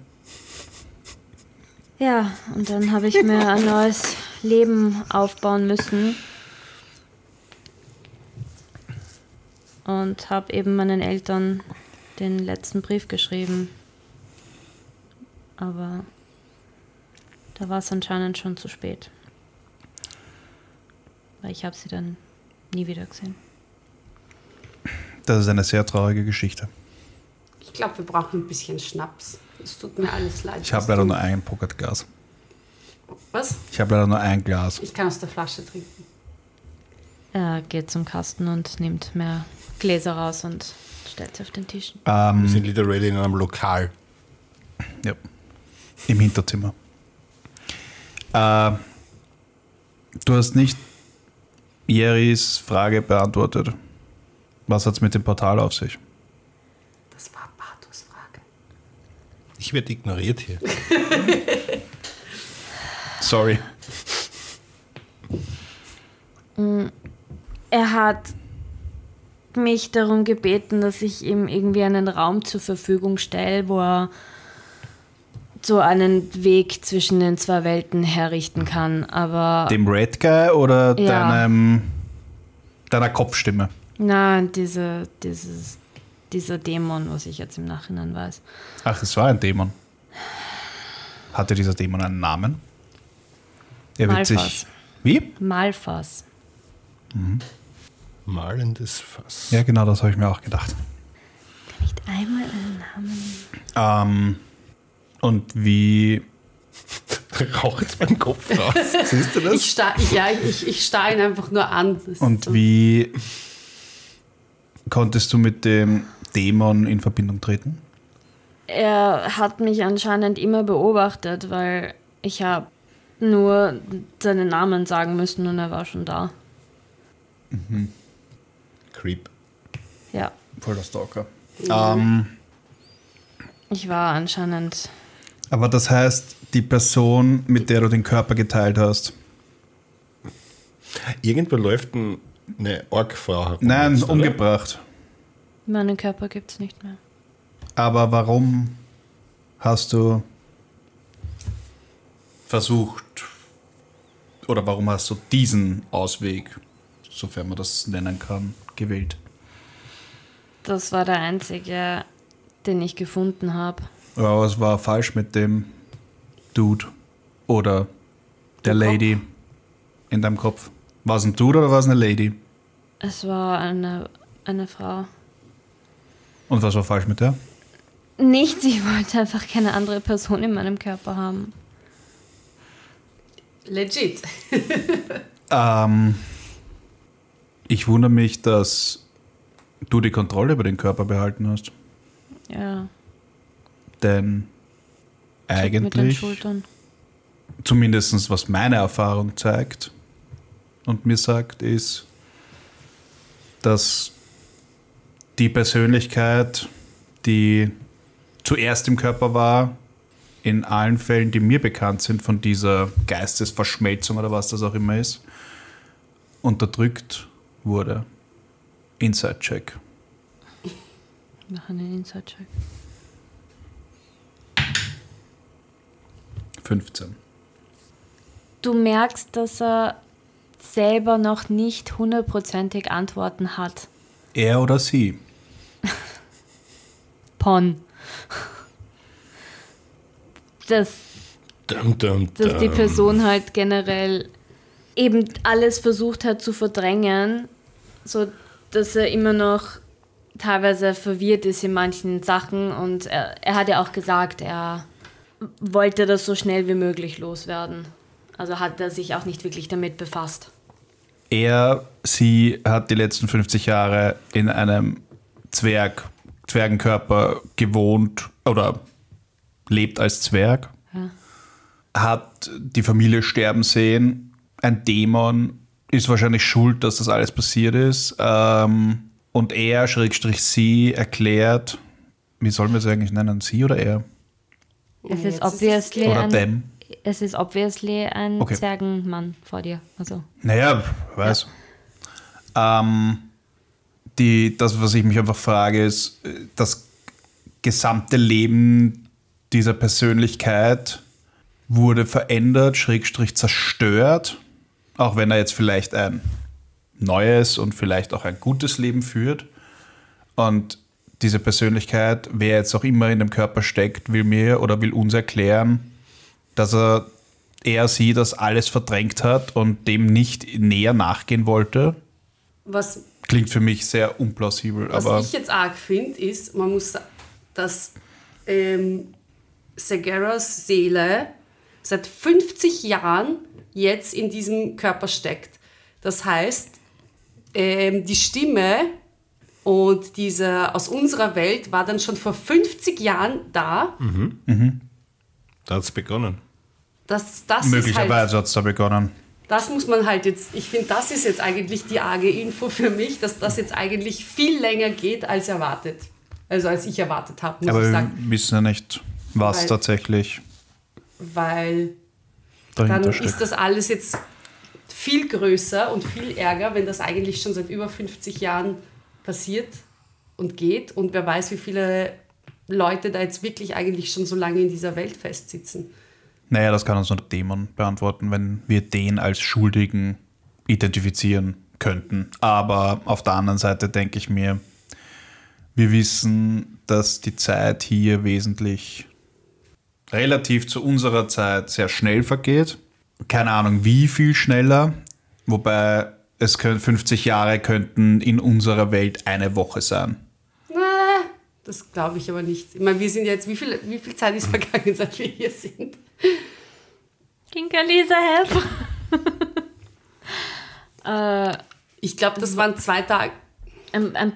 Ja, und dann habe ich mir ein neues Leben aufbauen müssen. Und habe eben meinen Eltern den letzten Brief geschrieben. Aber da war es anscheinend schon zu spät. Weil ich habe sie dann nie wieder gesehen. Das ist eine sehr traurige Geschichte. Ich glaube, wir brauchen ein bisschen Schnaps. Es tut mir alles leid. Ich habe leider du- nur ein Pocketglas. Was? Ich habe leider nur ein Glas. Ich kann aus der Flasche trinken. Er geht zum Kasten und nimmt mehr Gläser raus und stellt sie auf den Tisch. Wir Ähm, sind literally in einem Lokal. ja. Im Hinterzimmer. Äh, du hast nicht Jeris Frage beantwortet. Was hat es mit dem Portal auf sich? Das war Bartos Frage. Ich werde ignoriert hier. Sorry. Er hat mich darum gebeten, dass ich ihm irgendwie einen Raum zur Verfügung stelle, wo er so einen Weg zwischen den zwei Welten herrichten kann. Aber Dem Red Guy oder Ja. deinem, deiner Kopfstimme? nein, diese, dieses, dieser Dämon, was ich jetzt im Nachhinein weiß. Ach, es war ein Dämon. Hatte dieser Dämon einen Namen? Er wird sich. Malphas. Wie? Malendes Fass. Ja, genau, das habe ich mir auch gedacht. Nicht einmal einen Namen. Ähm, und wie. Rauch jetzt meinen Kopf raus. Siehst du das? Ich starr, ja, ich, ich starr ihn einfach nur an. Das Und so- wie konntest du mit dem Dämon in Verbindung treten? Er hat mich anscheinend immer beobachtet, weil ich habe nur seinen Namen sagen müssen und er war schon da. Creep. Ja, Voll der Stalker. Ähm, ich war anscheinend. aber das heißt, die Person, mit der du den Körper geteilt hast. Irgendwo läuft ein, eine Orkfrau herum. Nein, jetzt, oder? umgebracht. Meinen Körper gibt es nicht mehr. Aber warum hast du versucht oder warum hast du diesen Ausweg, sofern man das nennen kann, gewählt? Das war der einzige, den ich gefunden habe. Aber was war falsch mit dem Dude oder der Kopf? Lady in deinem Kopf? War es ein Dude oder war es eine Lady? Es war eine, eine Frau. Und was war falsch mit der? Nichts, ich wollte einfach keine andere Person in meinem Körper haben. Legit. Ähm, ich wundere mich, dass du die Kontrolle über den Körper behalten hast. Ja, Denn zuckt mit den eigentlich, Schultern. zumindest was meine Erfahrung zeigt und mir sagt, ist, dass die Persönlichkeit, die zuerst im Körper war, in allen Fällen, die mir bekannt sind, von dieser Geistesverschmelzung oder was das auch immer ist, unterdrückt wurde. Inside-Check. Mach einen Inside-Check. 15. Du merkst, dass er selber noch nicht hundertprozentig Antworten hat. Er oder sie? Pon. Dass, Dum, dum, dass die. Person halt generell eben alles versucht hat zu verdrängen, so dass er immer noch teilweise verwirrt ist in manchen Sachen und er, er hat ja auch gesagt, er wollte das so schnell wie möglich loswerden. Also hat er sich auch nicht wirklich damit befasst. Er, sie hat die letzten 50 Jahre in einem Zwerg, Zwergenkörper gewohnt oder lebt als Zwerg. Ja. Hat die Familie sterben sehen. Ein Dämon ist wahrscheinlich schuld, dass das alles passiert ist. Ähm, und er, Schrägstrich sie, erklärt, wie sollen wir es eigentlich nennen? Sie oder er? Es Ja, ist obviously Oder ein, dem? es ist obviously ein Okay. Zwergenmann vor dir. Also Naja, weiß. Ähm, die, das, was ich mich einfach frage, ist, das gesamte Leben dieser Persönlichkeit wurde verändert, schrägstrich zerstört, auch wenn er jetzt vielleicht ein neues und vielleicht auch ein gutes Leben führt. Und diese Persönlichkeit, wer jetzt auch immer in dem Körper steckt, will mir oder will uns erklären, dass er er sie das alles verdrängt hat und dem nicht näher nachgehen wollte. Was, Klingt für mich sehr unplausibel, was ich jetzt arg finde, ist, man muss, dass ähm, Segeras Seele seit 50 Jahren jetzt in diesem Körper steckt. Das heißt, ähm, die Stimme und diese aus unserer Welt war dann schon vor 50 Jahren da. Da hat es begonnen. Das, das, halt, möglicherweise hat es da begonnen. das muss man halt jetzt, ich finde, das ist jetzt eigentlich die arge Info für mich, dass das jetzt eigentlich viel länger geht als erwartet. Also als ich erwartet habe, muss Aber ich wir sagen. wissen ja nicht, was Weil- tatsächlich Weil dann steckt. ist das alles jetzt viel größer und viel ärger, wenn das eigentlich schon seit über 50 Jahren passiert und geht und wer weiß, wie viele Leute da jetzt wirklich eigentlich schon so lange in dieser Welt festsitzen. Naja, das kann uns nur der Dämon beantworten, wenn wir den als Schuldigen identifizieren könnten. Aber auf der anderen Seite denke ich mir, wir wissen, dass die Zeit hier wesentlich relativ zu unserer Zeit sehr schnell vergeht. Keine Ahnung, wie viel schneller. Wobei es können 50 Jahre könnten in unserer Welt eine Woche sein. Das glaube ich aber nicht. Ich meine, wir sind jetzt, wie viel, wie viel Zeit ist vergangen, seit wir hier sind? Kinkerlisa, help! äh, Ich glaube, das waren zwei Tage. ein, ein,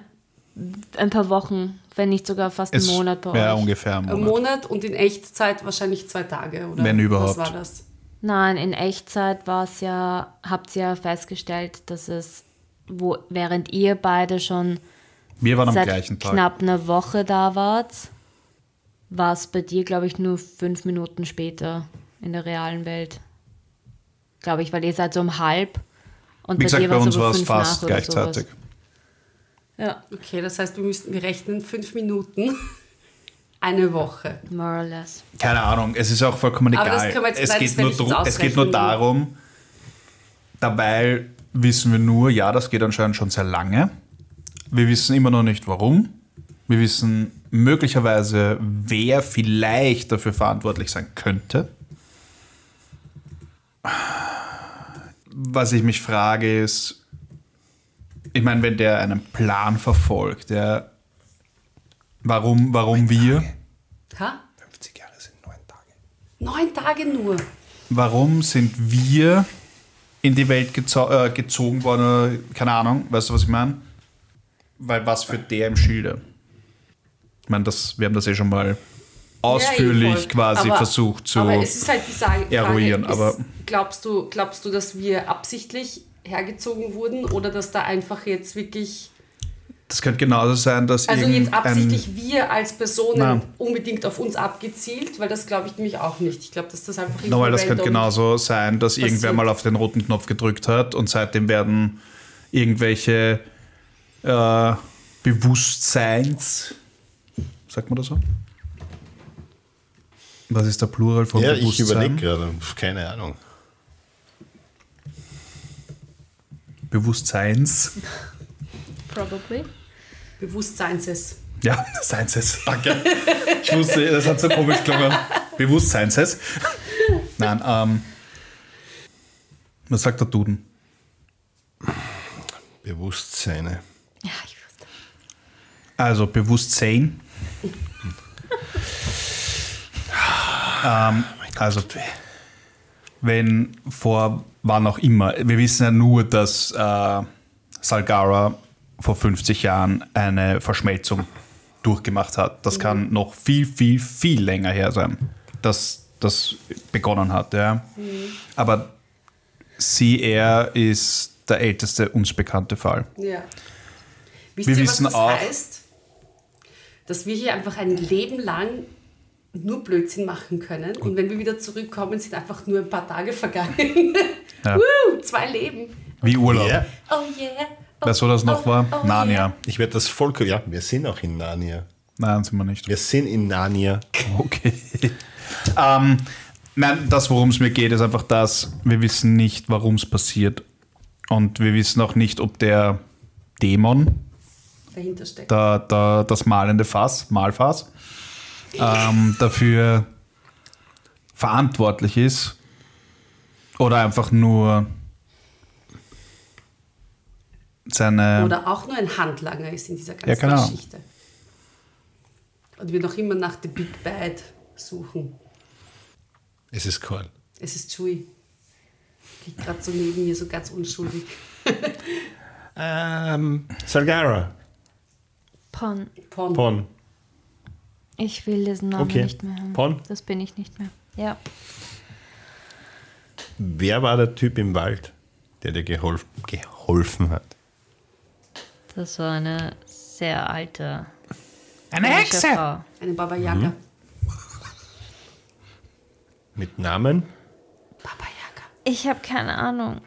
ein paar Wochen, wenn nicht sogar fast einen Monat bei Ja, euch. ungefähr ein Ein Monat. Monat und in Echtzeit wahrscheinlich zwei Tage, oder? Wenn überhaupt. Was war das? Nein, in Echtzeit war es ja, habt ihr ja festgestellt, dass es, wo, während ihr beide schon Wir waren am seit gleichen Tag. knapp einer Woche da wart, war es bei dir, glaube ich, nur fünf Minuten später in der realen Welt. Glaube ich, weil ihr seid so um halb und Wie gesagt, bei war's uns aber war es fast gleichzeitig. sowas. Ja, Okay, das heißt, wir müssten, wir rechnen fünf Minuten, eine Woche. more or less. Keine Ahnung, es ist auch vollkommen Aber das egal. können wir jetzt- es, nein, geht nur drum, es geht nur darum, dabei wissen wir nur, ja, das geht anscheinend schon sehr lange. Wir wissen immer noch nicht warum. Wir wissen möglicherweise, wer vielleicht dafür verantwortlich sein könnte. Was ich mich frage ist, ich meine, wenn der einen Plan verfolgt, der, warum, warum wir? Ha? 50 Jahre sind neun Tage. Neun Tage nur. Warum sind wir in die Welt gezo äh, gezogen worden? Keine Ahnung, weißt du, was ich meine? Weil was für der im Schilde? Ich meine, das, wir haben das eh schon mal ausführlich Ja, eh quasi aber, versucht zu. Aber es ist halt die Frage, eruieren, ist, aber- glaubst du, glaubst du, dass wir absichtlich hergezogen wurden oder dass da einfach jetzt wirklich, das könnte genauso sein, dass also jetzt absichtlich wir als Personen Nein. unbedingt auf uns abgezielt, weil das glaube ich nämlich auch nicht. Ich glaube, dass das einfach irgendwie Nochmal, das könnte genauso sein, dass irgendwer passiert. mal auf den roten Knopf gedrückt hat und seitdem werden irgendwelche äh, Bewusstseins, sagt man das so? Was ist der Plural von Ja, ich Bewusstsein? überlege gerade. Keine Ahnung. Bewusstseins. Probably. Bewusstseinses. Ja, Sciences. Danke. Ich wusste, das hat so komisch gelungen. Bewusstseinses. Nein, ähm. Was sagt der Duden? Bewusstseine. Ja, ich wusste. Also Bewusstsein. ähm, also, wenn vor wann auch immer, wir wissen ja nur, dass äh, Salgara vor 50 Jahren eine Verschmelzung durchgemacht hat. Das kann noch viel, viel, viel länger her sein, dass das begonnen hat. Ja. Aber sie, er ist der älteste uns bekannte Fall. Ja. Wisst Wir ihr, wissen was das auch- heißt? Dass wir hier einfach ein Leben lang nur Blödsinn machen können und wenn wir wieder zurückkommen, sind einfach nur ein paar Tage vergangen. Ja. Woo, zwei Leben. Wie Urlaub. Ja, Oh yeah. Oh, Weißt du, das noch oh, war? oh Narnia. yeah. ich werde das voll. Ja, wir sind auch in Narnia. Nein, sind wir nicht. Wir sind in Narnia. Okay. ähm, nein, das, worum es mir geht, ist einfach das, wir wissen nicht, warum es passiert. Und wir wissen auch nicht, ob der Dämon, Dahinter steckt. der, der, das malende Fass, Malfass, ähm, dafür verantwortlich ist. Oder einfach nur seine. Oder auch nur ein Handlanger ist in dieser ganzen Ja, genau. Geschichte. Und wir noch immer nach The Big Bad suchen. Es ist Karl. Es ist Chewie. Liegt gerade so neben mir, so ganz unschuldig. Ähm, Salgara. Pon. Porn. Pon. Ich will diesen Namen Okay. nicht mehr haben. Pon? Das bin ich nicht mehr. Ja. Wer war der Typ im Wald, der dir geholf geholfen hat? Das war eine sehr alte. Eine Hexe! Frau. Eine Baba Yaga. Mhm. Mit Namen? Baba Yaga. Ich habe keine Ahnung.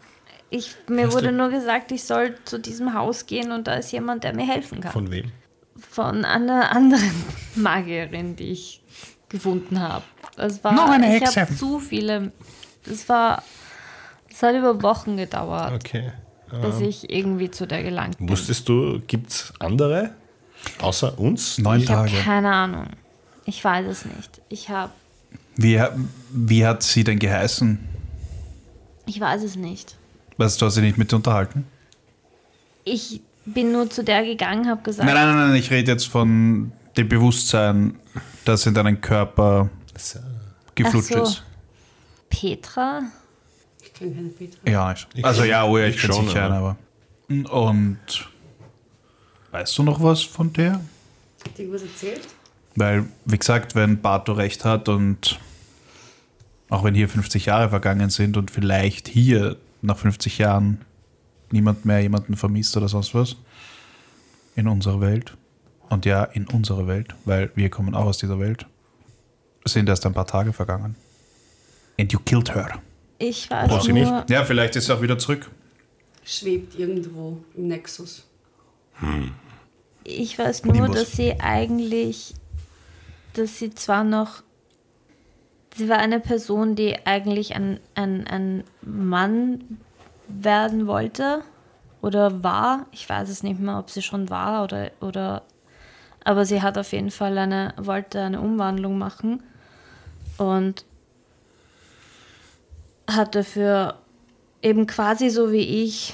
Ich, mir Hast wurde nur gesagt, ich soll zu diesem Haus gehen und da ist jemand, der mir helfen kann. Von wem? Von einer anderen Magierin, die ich gefunden habe. Es war, Noch eine Ich Hexe. habe zu viele. Es war. Es hat über Wochen gedauert, Okay. bis ich irgendwie zu der gelangt bin. Wusstest du, gibt es andere außer uns? Neun Ich Tage. keine Ahnung. Ich weiß es nicht. Ich habe. Wie, wie hat sie denn geheißen? Ich weiß es nicht. Weißt du, hast sie nicht mit dir unterhalten? Ich bin nur zu der gegangen, habe gesagt. Nein, nein, nein, nein, ich rede jetzt von dem Bewusstsein, das in deinen Körper So. geflutscht so. ist. Petra? Ich kenne keine Petra. Ja, ich, also ja, oh ja, ich, Ich bin schon, sicher, aber- aber. Und weißt du noch was von der? Hat die irgendwas erzählt? Weil, wie gesagt, wenn Bato recht hat und Auch wenn hier 50 Jahre vergangen sind und vielleicht hier nach 50 Jahren niemand mehr jemanden vermisst oder sonst was. In unserer Welt. Und ja, in unserer Welt, weil wir kommen auch aus dieser Welt. Sind erst ein paar Tage vergangen. And you killed her. Ich weiß Braucht sie nur, Ja, vielleicht ist sie auch wieder zurück. Schwebt irgendwo im Nexus. ich weiß nur, Nimbus. dass sie eigentlich, dass sie zwar noch, sie war eine Person, die eigentlich ein, ein, ein Mann werden wollte oder war. Ich weiß es nicht mehr, ob sie schon war oder, oder aber sie hat auf jeden Fall eine, wollte eine Umwandlung machen und hat dafür eben quasi so wie ich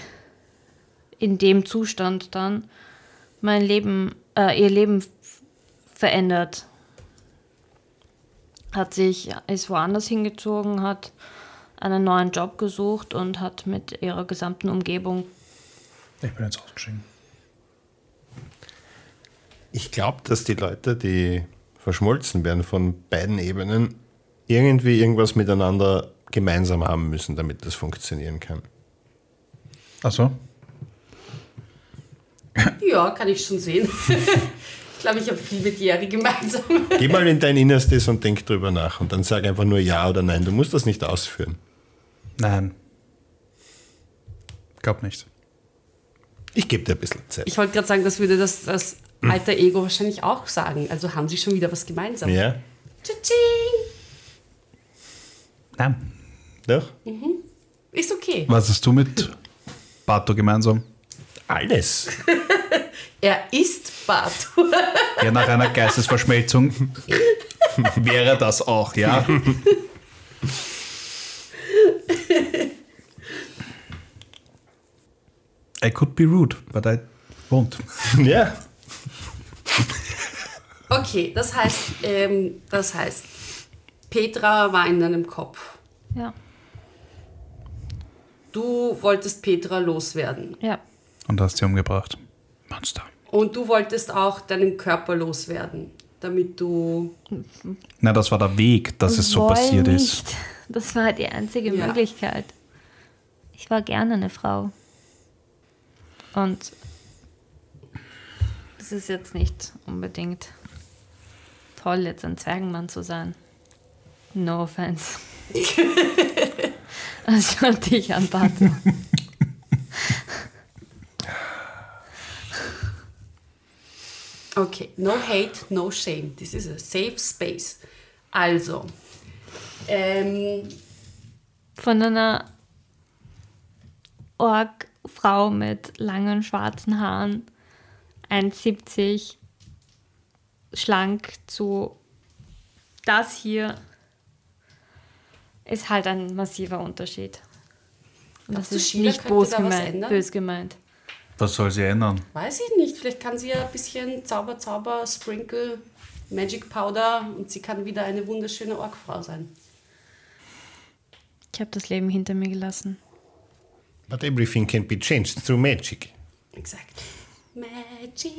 in dem Zustand dann mein Leben, äh, ihr Leben verändert. Hat sich, ist woanders hingezogen, hat einen neuen Job gesucht und hat mit ihrer gesamten Umgebung Ich bin jetzt ausgestiegen. Ich glaube, dass die Leute, die verschmolzen werden von beiden Ebenen, irgendwie irgendwas miteinander gemeinsam haben müssen, damit das funktionieren kann. Achso. Ja, kann ich schon sehen. ich glaube, ich habe viel mit Jerry gemeinsam. Geh mal in dein Innerstes und denk drüber nach und dann sag einfach nur Ja oder Nein. Du musst das nicht ausführen. Nein. Glaub nicht. Ich gebe dir ein bisschen Zeit. Ich wollte gerade sagen, das würde das, das alter Ego wahrscheinlich auch sagen. Also haben sie schon wieder was gemeinsam. Ja? Tsching. Nein. Doch? Ist okay. Was hast du mit Bato gemeinsam? Alles. Er ist Batu. Ja, nach einer Geistesverschmelzung wäre das auch, ja. I could be rude, but I won't. ja. Okay, das heißt, ähm, das heißt, Petra war in deinem Kopf. Ja, Du wolltest Petra loswerden. ja. Und hast sie umgebracht. Monster. Und du wolltest auch deinen Körper loswerden, damit du. Na, das war der Weg, dass es so passiert ist. Das war die einzige Ja. Möglichkeit. Ich war gerne eine Frau. Und es ist jetzt nicht unbedingt toll, jetzt ein Zwergenmann zu sein. No offense. Also schau dich an, Bart. Okay, no hate, no shame. This is a safe space. Also, ähm, Von einer Org-Frau mit langen schwarzen Haaren, 1,70, schlank zu das hier ist halt ein massiver Unterschied. Und das ist Sheila nicht bös da gemeint, bös gemeint. Was soll sie ändern? weiß ich nicht. Vielleicht kann sie ja ein bisschen Zauber, Zauber, Sprinkle, Magic Powder und sie kann wieder eine wunderschöne Orgfrau sein. Ich habe das Leben hinter mir gelassen. But everything can be changed through magic. Exakt. Magic.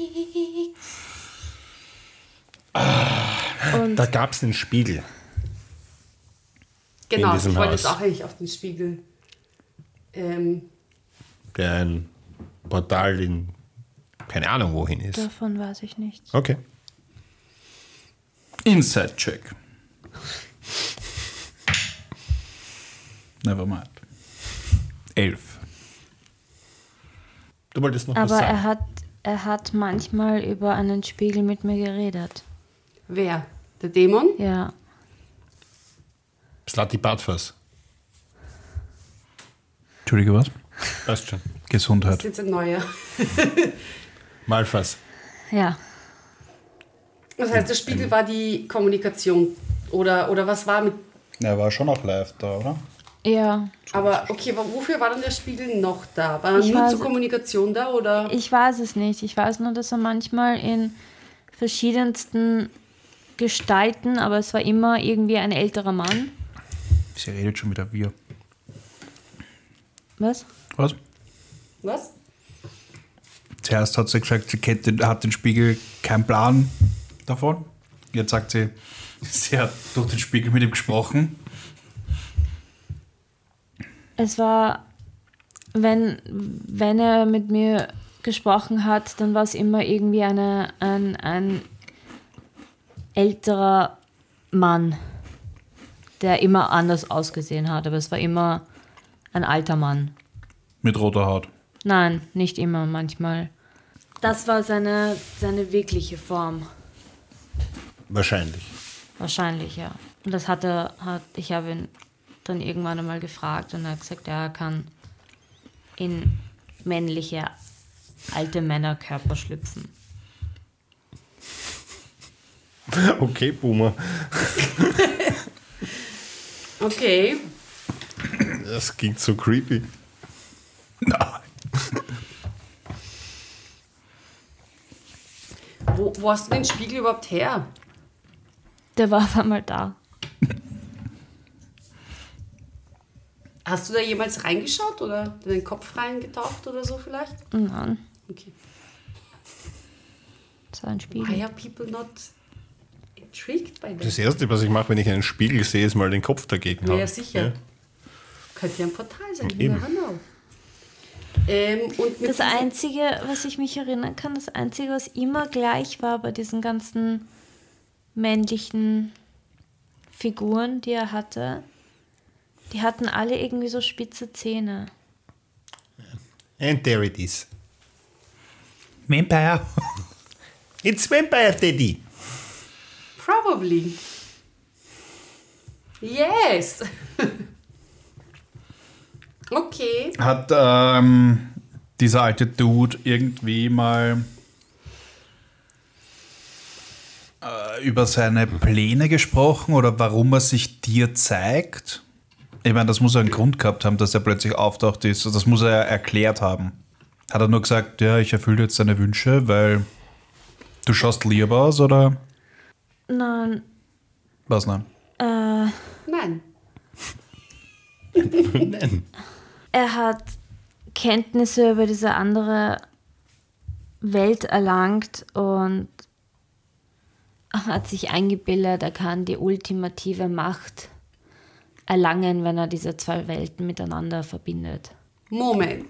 Und Da gab es einen Spiegel. Genau, ich wollte Haus. jetzt auch eigentlich auf den Spiegel. Ähm, der ein Portal in keine Ahnung wohin ist. davon weiß ich nichts. Okay. Inside Check. Never mind. Elf. Du wolltest noch was Aber sagen. er hat, er hat manchmal über einen Spiegel mit mir geredet. wer? Der Dämon? Ja. Slutty Badfass. Entschuldige, was? Passt schon. Das ist Gesundheit. jetzt ein neuer. Malfass. Ja. Das heißt, der Spiegel war die Kommunikation. Oder, oder was war mit. Er war schon auch live da, oder? Ja. Aber okay, aber wofür war dann der Spiegel noch da? War er Ich nur zur Kommunikation da? Oder? Ich weiß es nicht. Ich weiß nur, dass er manchmal in verschiedensten Gestalten, aber es war immer irgendwie ein älterer Mann. Sie redet schon wieder wir. Was? Was? Was? Zuerst hat sie gesagt, sie kennt den, hat den Spiegel keinen Plan davon. Jetzt sagt sie, sie hat durch den Spiegel mit ihm gesprochen. Es war, wenn, wenn er mit mir gesprochen hat, dann war es immer irgendwie eine, ein, ein älterer Mann, der immer anders ausgesehen hat. Aber es war immer ein alter Mann. Mit roter Haut. Nein, nicht immer, manchmal. Das war seine, seine wirkliche Form. Wahrscheinlich. Wahrscheinlich, ja. Und das hat er, hat, ich habe ihn dann irgendwann einmal gefragt und er hat gesagt, ja, er kann in männliche alte Männerkörper schlüpfen. Okay, Boomer. Okay. Das klingt so creepy. Nein. Wo, wo hast du den Spiegel überhaupt her? Der war auf einmal da. Hast du da jemals reingeschaut oder in den Kopf reingetaucht oder so vielleicht? Nein, Okay. das war ein Spiegel. Why are people not intrigued by that? Das Erste, was ich mache, wenn ich einen Spiegel sehe, ist mal den Kopf dagegen Ja, hauen. ja, sicher. Ja. Könnte ja ein Portal sein. Eben. never know. Ähm, Das Einzige, was ich mich erinnern kann, das Einzige, was immer gleich war bei diesen ganzen männlichen Figuren, die er hatte, die hatten alle irgendwie so spitze Zähne. And there it is. Vampire. It's Vampire Daddy. Probably. Yes. okay. Hat ähm, dieser alte Dude irgendwie mal äh, über seine Pläne gesprochen oder warum er sich dir zeigt? Ich meine, das muss er einen Grund gehabt haben, dass er plötzlich auftaucht ist. Das muss er erklärt haben. Hat er nur gesagt, ja, ich erfülle jetzt deine Wünsche, weil du schaust lieb aus oder Nein, was nein? äh, Nein. Nein. er hat Kenntnisse über diese andere Welt erlangt und hat sich eingebildet, er kann die ultimative Macht erlangen, wenn er diese zwei Welten miteinander verbindet. Moment.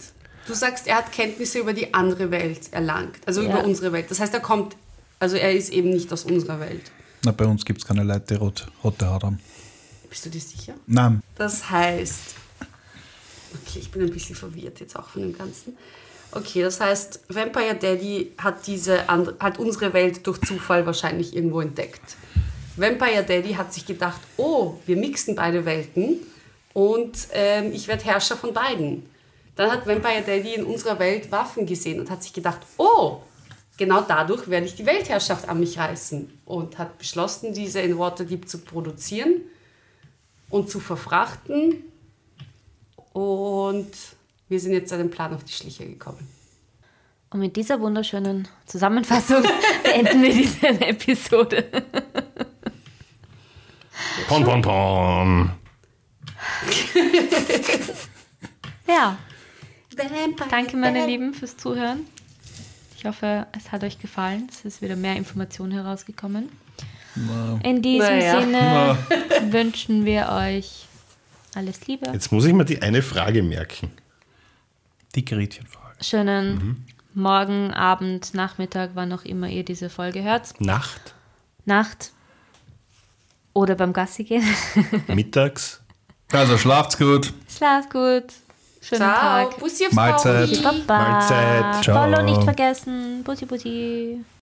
Du sagst, er hat Kenntnisse über die andere Welt erlangt. Also Ja. über unsere Welt. Das heißt, er kommt, also er ist eben nicht aus unserer Welt. Na, bei uns gibt es keine Leute, die rot, rote Haut haben. Bist du dir sicher? Nein. Das heißt, okay, ich bin ein bisschen verwirrt jetzt auch von dem Ganzen. Okay, das heißt, Vampire Daddy hat diese hat unsere Welt durch Zufall wahrscheinlich irgendwo entdeckt. Vampire Daddy hat sich gedacht, oh, wir mixen beide Welten und ähm, ich werde Herrscher von beiden. Dann hat Vampire Daddy in unserer Welt Waffen gesehen und hat sich gedacht, oh, genau dadurch werde ich die Weltherrschaft an mich reißen und hat beschlossen, diese in Waterdeep zu produzieren und zu verfrachten. Und wir sind jetzt einem Plan auf die Schliche gekommen. Und mit dieser wunderschönen Zusammenfassung beenden wir diese Episode. Pon, pon, pon. Ja, danke meine Lieben fürs Zuhören. Ich hoffe, es hat euch gefallen. Es ist wieder mehr Information herausgekommen. In diesem Naja. Sinne wünschen wir euch alles Liebe, Jetzt muss ich mir die eine Frage merken. Die Gretchenfrage. schönen Morgen, Abend, Nachmittag, wann auch immer ihr diese Folge hört. Nacht, Nacht oder beim Gassi gehen. mittags. Also schlaft's gut. Schlaf gut. Schönen Ciao, Tag. Bussi aufs Mahlzeit. Baba. Mahlzeit. Ciao. Follow nicht vergessen. Bussi, bussi.